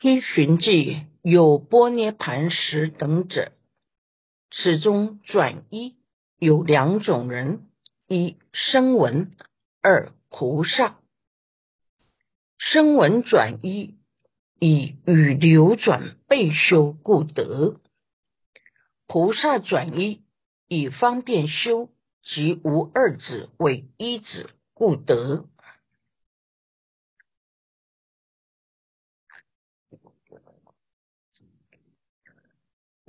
依寻记有波涅盘石等者，此中转一有两种人：一声闻，二菩萨。声闻转一以与流转备修故得；菩萨转一以方便修及无二子为一子故得。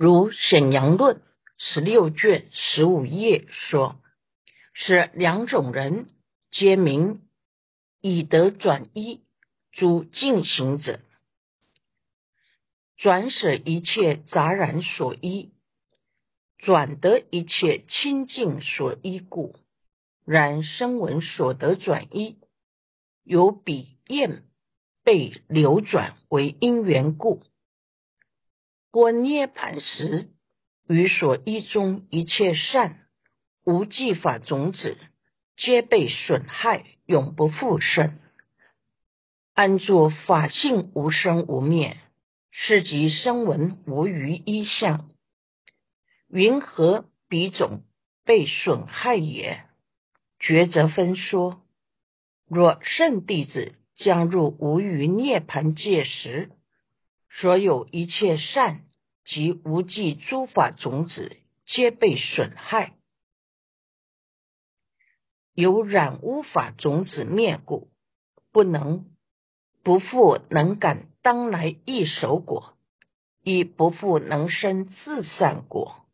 如显阳论十六卷十五页说，是两种人，皆名以德转一诸进行者，转舍一切杂染所依，转得一切清净所依故。然声闻所得转一，有彼厌被流转为因缘故。波涅盘时，于所依中一切善无记法种子，皆被损害，永不复生。安住法性无生无灭，是即声闻无余一相。云何彼种被损害也？抉择分说：若圣弟子将入无余涅盘界时。所有一切善及无记诸法种子，皆被损害；有染污法种子灭故，不能不复能感当来一手果，亦不复能生自善果。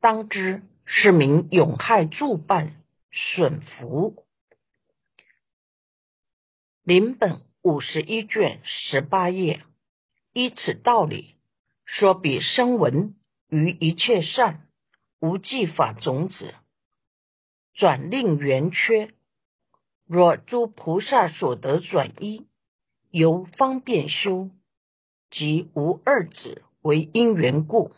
当知是名永害助伴损福。临本五十一卷十八页。依此道理，说彼声闻于一切善无记法种子转令圆缺，若诸菩萨所得转一，由方便修即无二子为因缘故，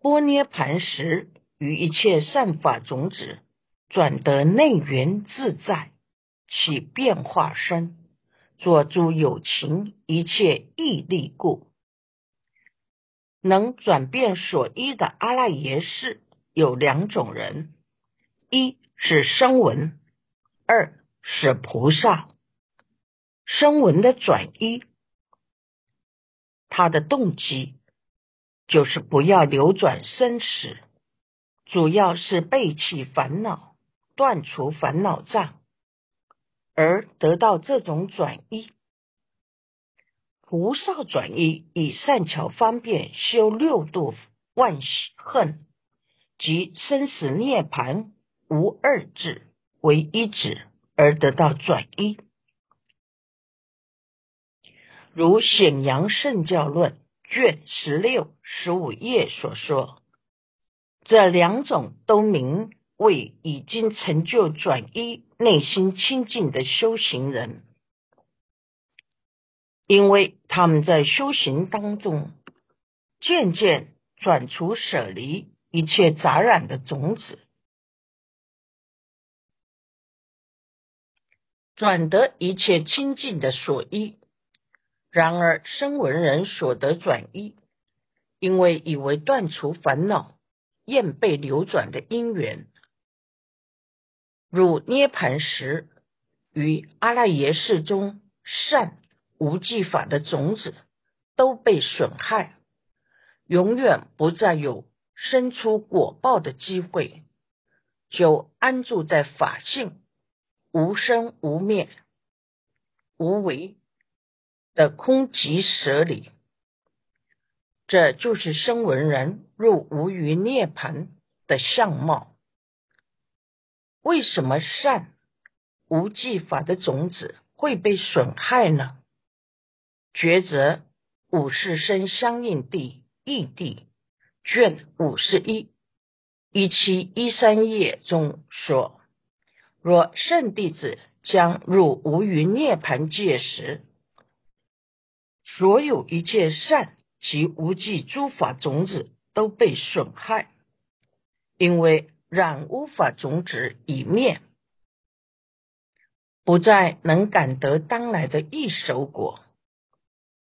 波涅盘时于一切善法种子转得内缘自在，起变化身。作诸有情一切义力故，能转变所依的阿赖耶识有两种人：一是声闻，二是菩萨。声闻的转依，他的动机就是不要流转生死，主要是背弃烦恼，断除烦恼障。而得到这种转移，菩萨转移以善巧方便修六度万恨及生死涅盘无二智为一指而得到转移。如显阳圣教论卷十六十五页所说，这两种都名。为已经成就转依、内心清净的修行人，因为他们在修行当中渐渐转除、舍离一切杂染的种子，转得一切清净的所依。然而，声闻人所得转依，因为以为断除烦恼、厌被流转的因缘。如涅盘时，于阿赖耶识中善无记法的种子都被损害，永远不再有生出果报的机会，就安住在法性无生无灭、无为的空寂舍里。这就是声闻人入无余涅盘的相貌。为什么善无记法的种子会被损害呢？抉择五世生相应地异地卷五十一一七一三页中说：若圣弟子将入无余涅盘界时，所有一切善及无记诸法种子都被损害，因为。染无法种子已灭，不再能感得当来的一手果，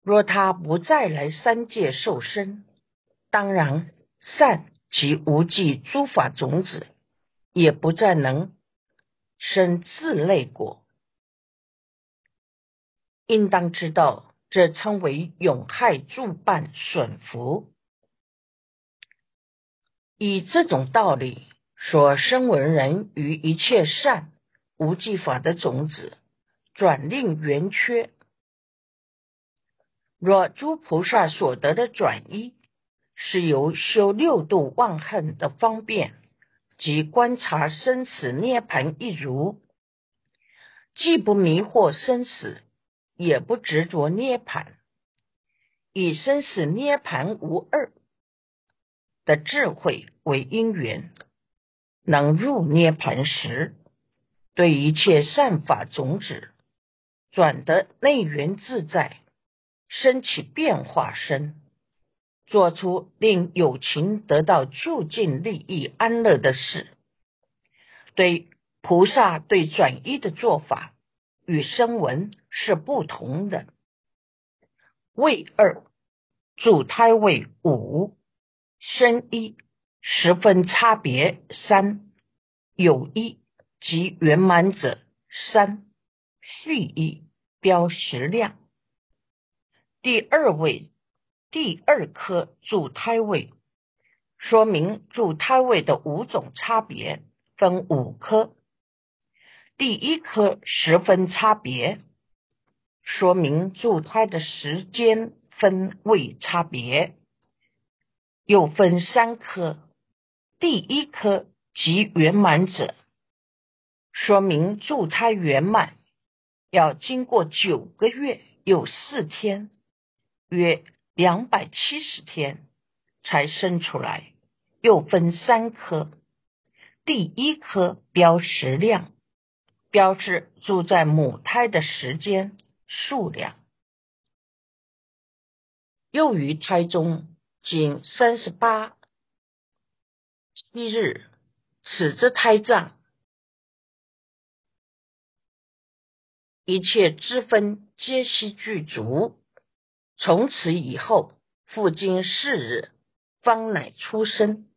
若他不再来三界受生，当然善及无记诸法种子也不再能生自类果。应当知道，这称为永害助伴损福。以这种道理说，声闻人于一切善无记法的种子转令圆缺。若诸菩萨所得的转依，是由修六度忘恨的方便及观察生死涅盘一如，既不迷惑生死，也不执着涅盘，以生死涅盘无二的智慧为因缘，能入涅盘时，对一切善法种子转得内缘自在。升起变化身，做出令有情得到就近利益安乐的事。对菩萨对转依的做法与声闻是不同的。位二主胎位五生一十分差别三有一及圆满者三续一标识量。第二位，第二颗助胎位，说明助胎位的五种差别分五颗。第一颗十分差别，说明助胎的时间分位差别，又分三颗。第一颗即圆满者，说明助胎圆满要经过九个月有四天。约两百七十天才生出来，又分三颗。第一颗标时量，标志住在母胎的时间数量。幼于胎中仅三十八七日，此之胎藏，一切之分皆悉具足。从此以后，复经四日，方乃出生。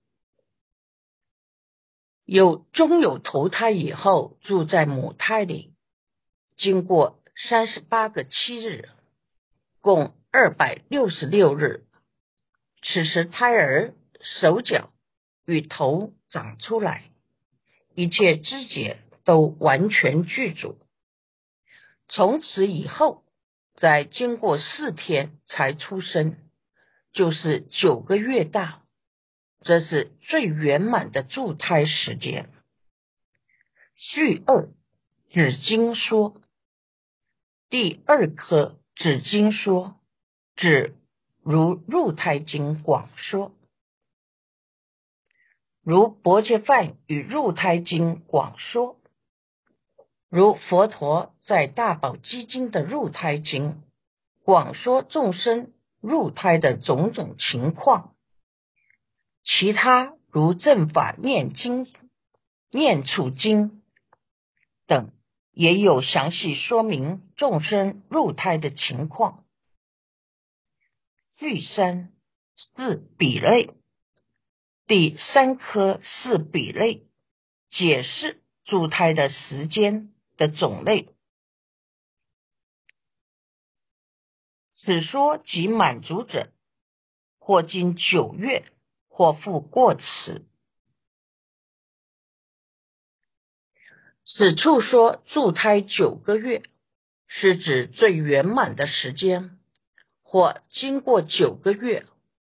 有终有投胎以后，住在母胎里，经过三十八个七日，共二百六十六日。此时胎儿手脚与头长出来，一切肢节都完全具足。从此以后。在经过四天才出生，就是九个月大，这是最圆满的助胎时间。序二指经说，第二颗指经说，指如入胎经广说，如薄伽梵与入胎经广说。如佛陀在大宝积经的入胎经广说众生入胎的种种情况，其他如正法念经、念处经等，也有详细说明众生入胎的情况。序三四比类，第三颗四比类解释助胎的时间。的种类，此说即满足者，或经九月，或复过此。此处说助胎九个月，是指最圆满的时间，或经过九个月，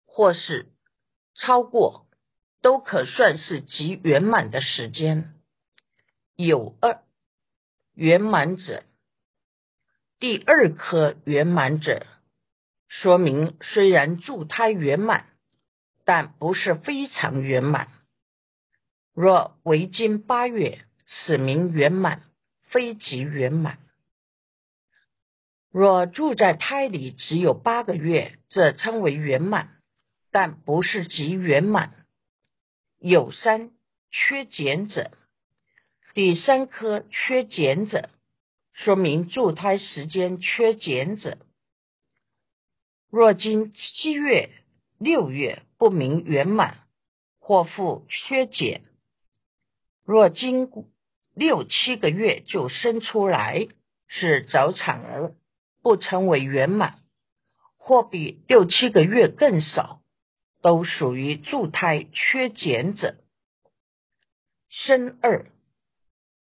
或是超过，都可算是极圆满的时间。有二。圆满者，第二颗圆满者，说明虽然助胎圆满，但不是非常圆满。若为今八月，此名圆满，非极圆满。若住在胎里只有八个月，这称为圆满，但不是极圆满。有三缺减者。第三颗缺减者，说明助胎时间缺减者，若经七月、六月不明圆满，或复缺减；若经六七个月就生出来，是早产儿，不称为圆满；或比六七个月更少，都属于助胎缺减者。生二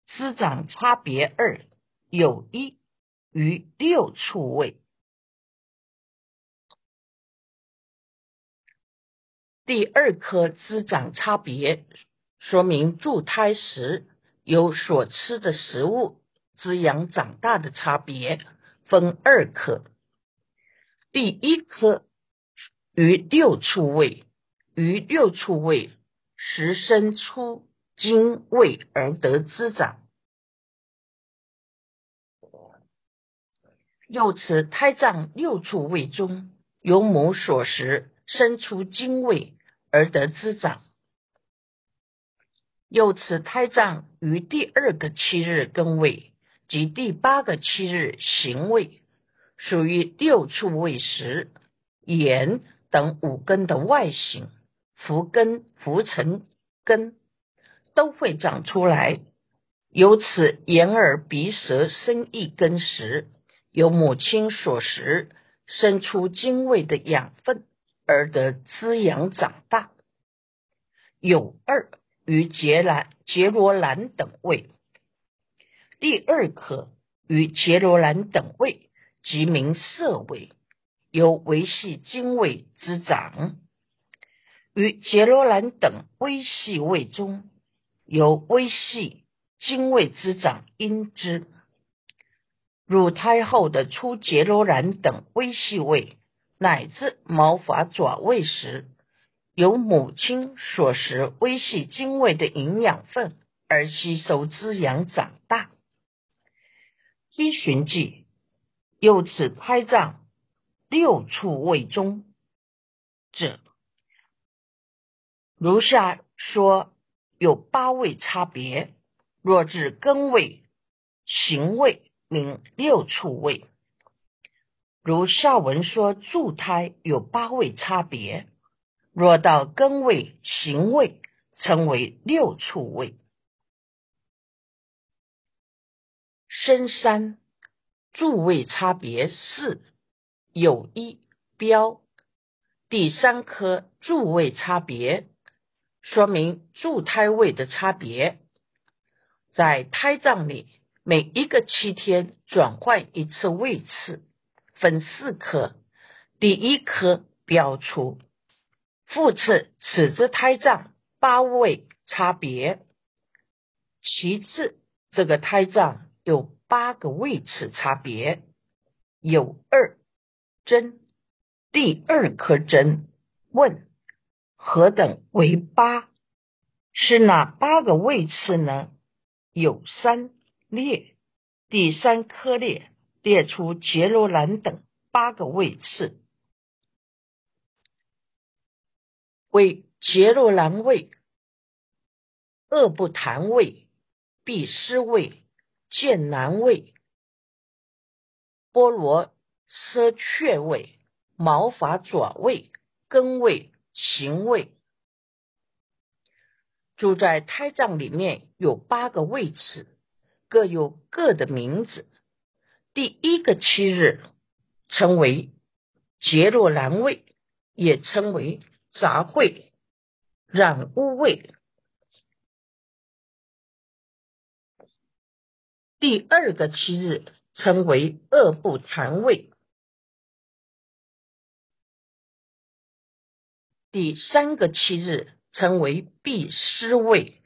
滋长差别二，有一于六处位。第二颗滋长差别，说明助胎时有所吃的食物滋养长大的差别，分二颗。第一颗于六处位，于六处位时生出精位而得滋长。又此胎脏六处位中有母所食，生出精位。而得滋长，又此胎脏于第二个七日更位及第八个七日行位，属于六处位时，言等五根的外形、浮根、浮尘根都会长出来。由此眼耳鼻舌身意根时，由母亲所食，生出精卫的养分。而得滋养长大，有二与杰兰、杰罗兰等位。第二颗与杰罗兰等位，即名色位，由维系精卫之长；与杰罗兰等微细位中，由微细精卫之长因之。乳胎后的出杰罗兰等微细位。乃至毛发爪位时，由母亲所食微细精卫的营养分而吸收滋养长大。依循记，又此胎脏六处位中者，如下说有八位差别。若至根位、行位，名六处位。如下文说，助胎有八位差别，若到根位、行位，称为六处位。深山助位差别四，有一标。第三颗柱位差别，说明柱胎位的差别，在胎脏里每一个七天转换一次位次。分四颗，第一颗标出，复次此之胎脏八位差别，其次这个胎脏有八个位次差别，有二针，第二颗针问何等为八？是哪八个位次呢？有三列，第三颗列。列出杰罗兰等八个位次，为杰罗兰位、恶不谈位、毕斯位、剑南位、波罗奢雀位、毛发爪位、根位、行位，住在胎脏里面有八个位次，各有各的名字。第一个七日称为杰洛兰位，也称为杂秽染污位。第二个七日称为恶不谈位。第三个七日称为必失位。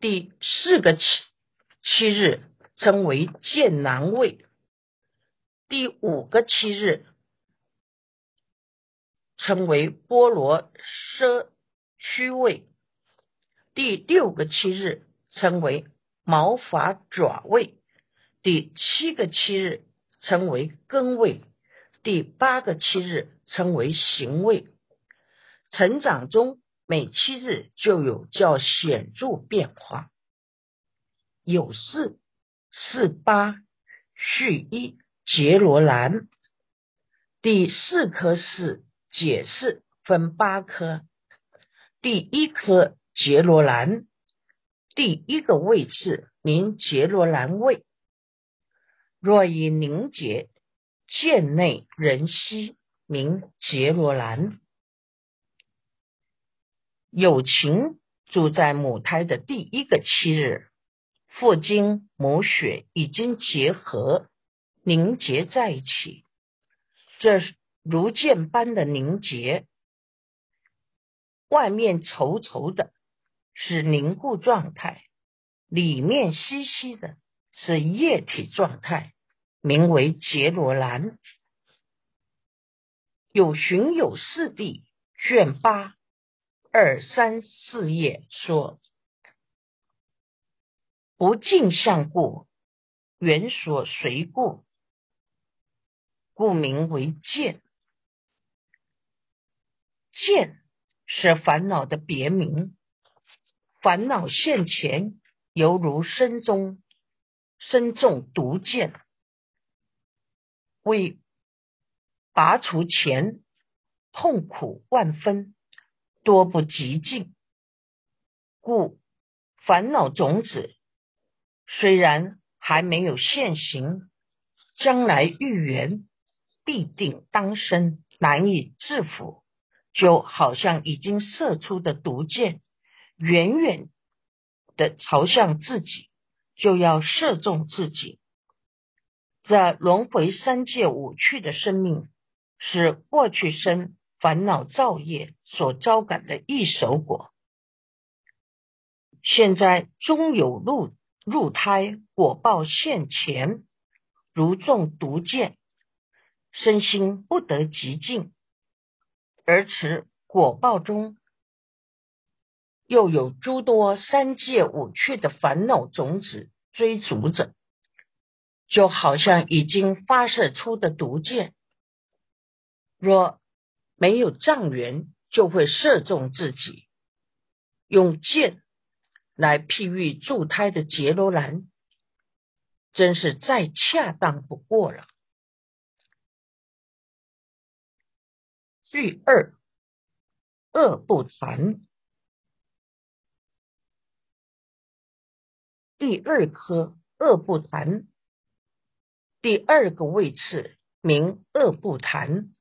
第四个七七日称为剑南位。第五个七日称为波罗奢区位，第六个七日称为毛发爪位，第七个七日称为根位，第八个七日称为行位。成长中每七日就有较显著变化，有四四八续一。杰罗兰第四颗是解释，分八颗。第一颗杰罗兰，第一个位次名杰罗兰位。若以凝结，剑内人息，名杰罗兰。有情住在母胎的第一个七日，父精母血已经结合凝结在一起。这如剑般的凝结，外面稠稠的是凝固状态，里面稀稀的是液体状态，名为杰罗兰。有寻有四地卷八二三四页说：不镜相故，缘所随故。故名为见。见是烦恼的别名。烦恼现前，犹如身中身中毒箭，为拔除前，痛苦万分，多不极尽。故烦恼种子虽然还没有现行，将来遇缘。必定当生，难以制服，就好像已经射出的毒箭，远远的朝向自己，就要射中自己。这轮回三界五趣的生命，是过去生烦恼造业所招感的一手果。现在终有入入胎果报现前，如中毒箭。身心不得极静，而此果报中又有诸多三界五趣的烦恼种子追逐着，就好像已经发射出的毒箭，若没有障缘，就会射中自己。用箭来譬喻助胎的杰罗兰，真是再恰当不过了。第二，恶不残。第二颗恶不残，第二个位次名恶不残。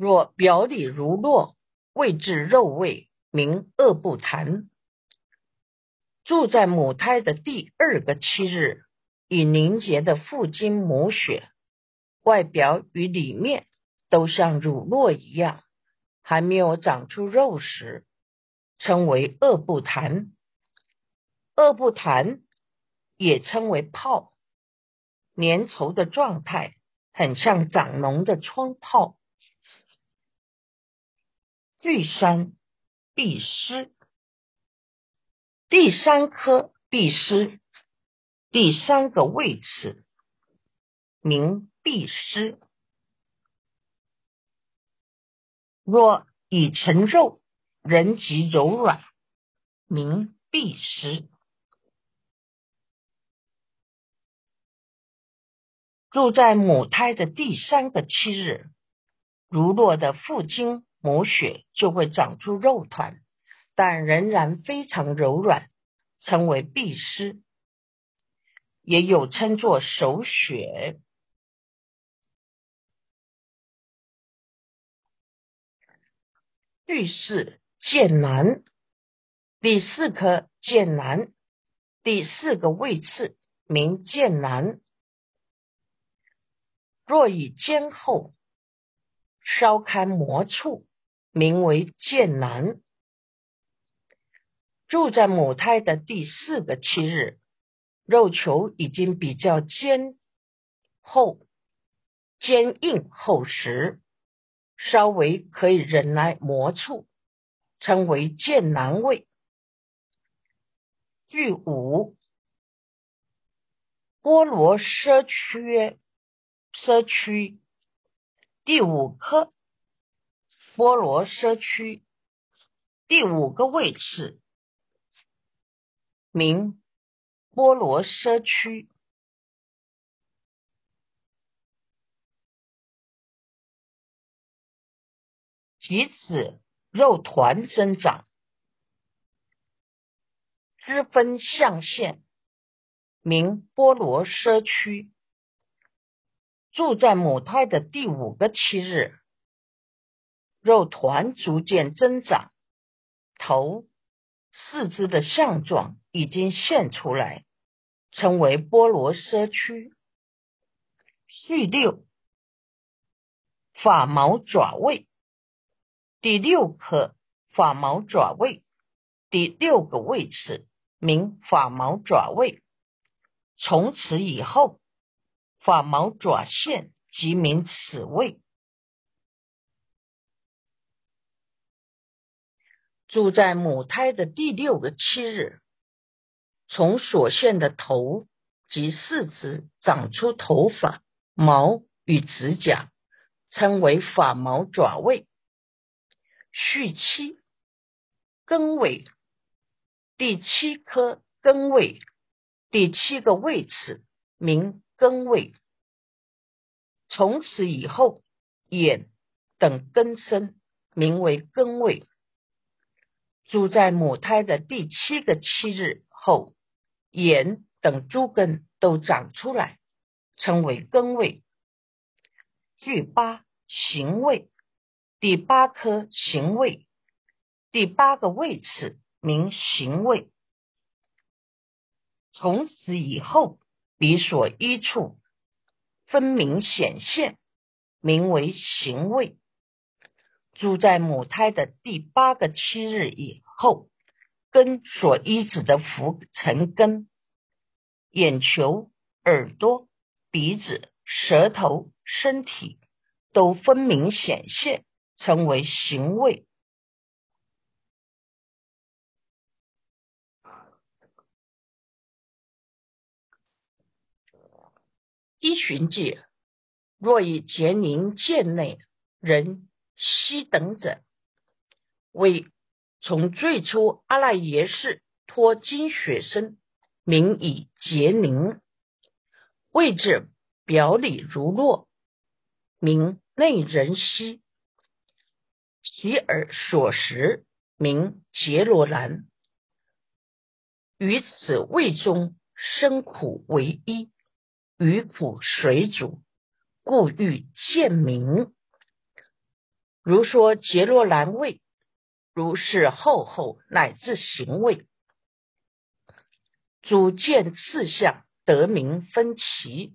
若表里如络，位置肉味，名恶不残。住在母胎的第二个七日，以凝结的父精母血。外表与里面都像乳酪一样，还没有长出肉时，称为恶不痰。恶不痰也称为泡，粘稠的状态很像长脓的疮泡。第三必湿，第三颗必失，第三个位置名。必失。若已成肉，人即柔软，名必失。住在母胎的第三个七日，如落的父精母血就会长出肉团，但仍然非常柔软，称为必湿，也有称作手血。第四剑南，第四颗剑南，第四个位次名剑南。若以肩后稍开磨处，名为剑南。住在母胎的第四个七日，肉球已经比较坚厚、坚硬、厚实。稍微可以忍耐磨触，称为剑南味。第五，波罗奢缺奢区，第五颗菠萝社区第五个位置，名菠萝社区。即此肉团增长，支分象限，名菠萝社区。住在母胎的第五个七日。肉团逐渐增长，头、四肢的相状已经现出来，称为波罗奢区。序六，法毛爪位，第六颗法毛爪位，第六个位次名法毛爪位。从此以后。法毛爪线即名此位，住在母胎的第六个七日，从所现的头及四肢长出头发、毛与指甲，称为法毛爪位。续七根尾，第七颗根尾，第七个位次名。根位，从此以后，眼等根生，名为根位。住在母胎的第七个七日后，眼等诸根都长出来，称为根位。第八行位，第八颗行位，第八个位次名行位。从此以后。彼所依处分明显现，名为行位。住在母胎的第八个七日以后，根所依止的浮尘根，眼球、耳朵、鼻子、舌头、身体都分明显现，称为行位。依循界，若以结宁见内人昔等者，为从最初阿赖耶识脱精血身，名以结宁；位置表里如落，名内人息；其耳所食，名结罗兰。于此位中生苦为一。余苦水煮，故欲见明。如说结罗兰味，如是厚厚乃至行位，主见次相得名分歧，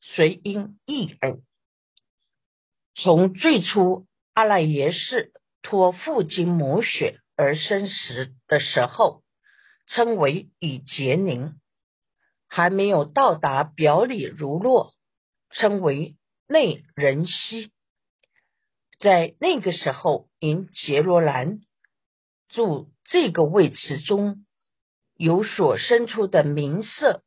随因异耳。从最初阿赖耶识托父精母血而生时的时候，称为以结宁。还没有到达表里如落，称为内人息。在那个时候，因杰罗兰住这个位置中有所生出的名色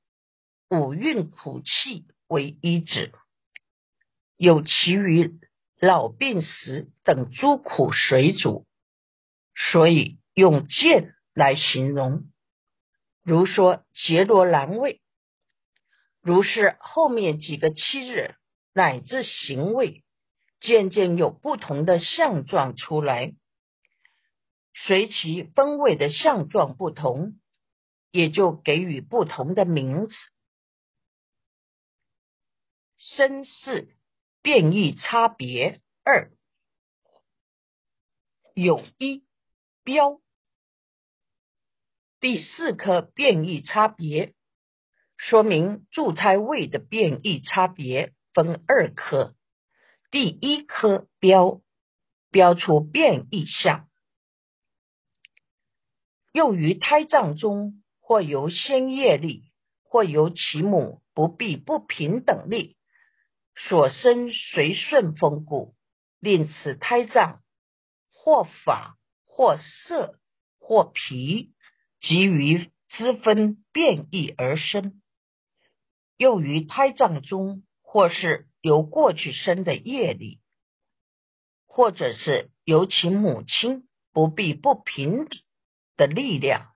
五蕴苦气为一指，有其余老病死等诸苦水主，所以用剑来形容。如说杰罗兰位。如是后面几个七日乃至行为，渐渐有不同的相状出来，随其分位的相状不同，也就给予不同的名词。身世变异差别二，有一标，第四颗变异差别。说明柱胎位的变异差别分二颗，第一颗标标出变异相，又于胎藏中或由先业力，或由其母不必不平等力所生随顺风故，令此胎藏或法或色或皮，及于之分变异而生。又于胎藏中，或是由过去生的业力，或者是由其母亲不必不平的力量，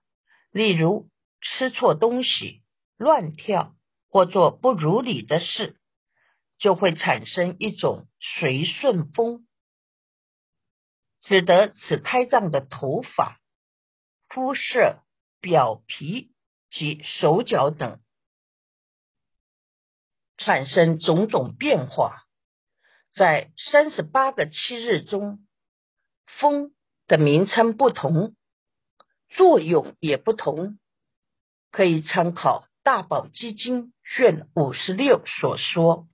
例如吃错东西、乱跳或做不如理的事，就会产生一种随顺风。使得此胎藏的头发、肤色、表皮及手脚等产生种种变化。在三十八个七日中，风的名称不同，作用也不同，可以参考《大宝基金》卷五十六所说。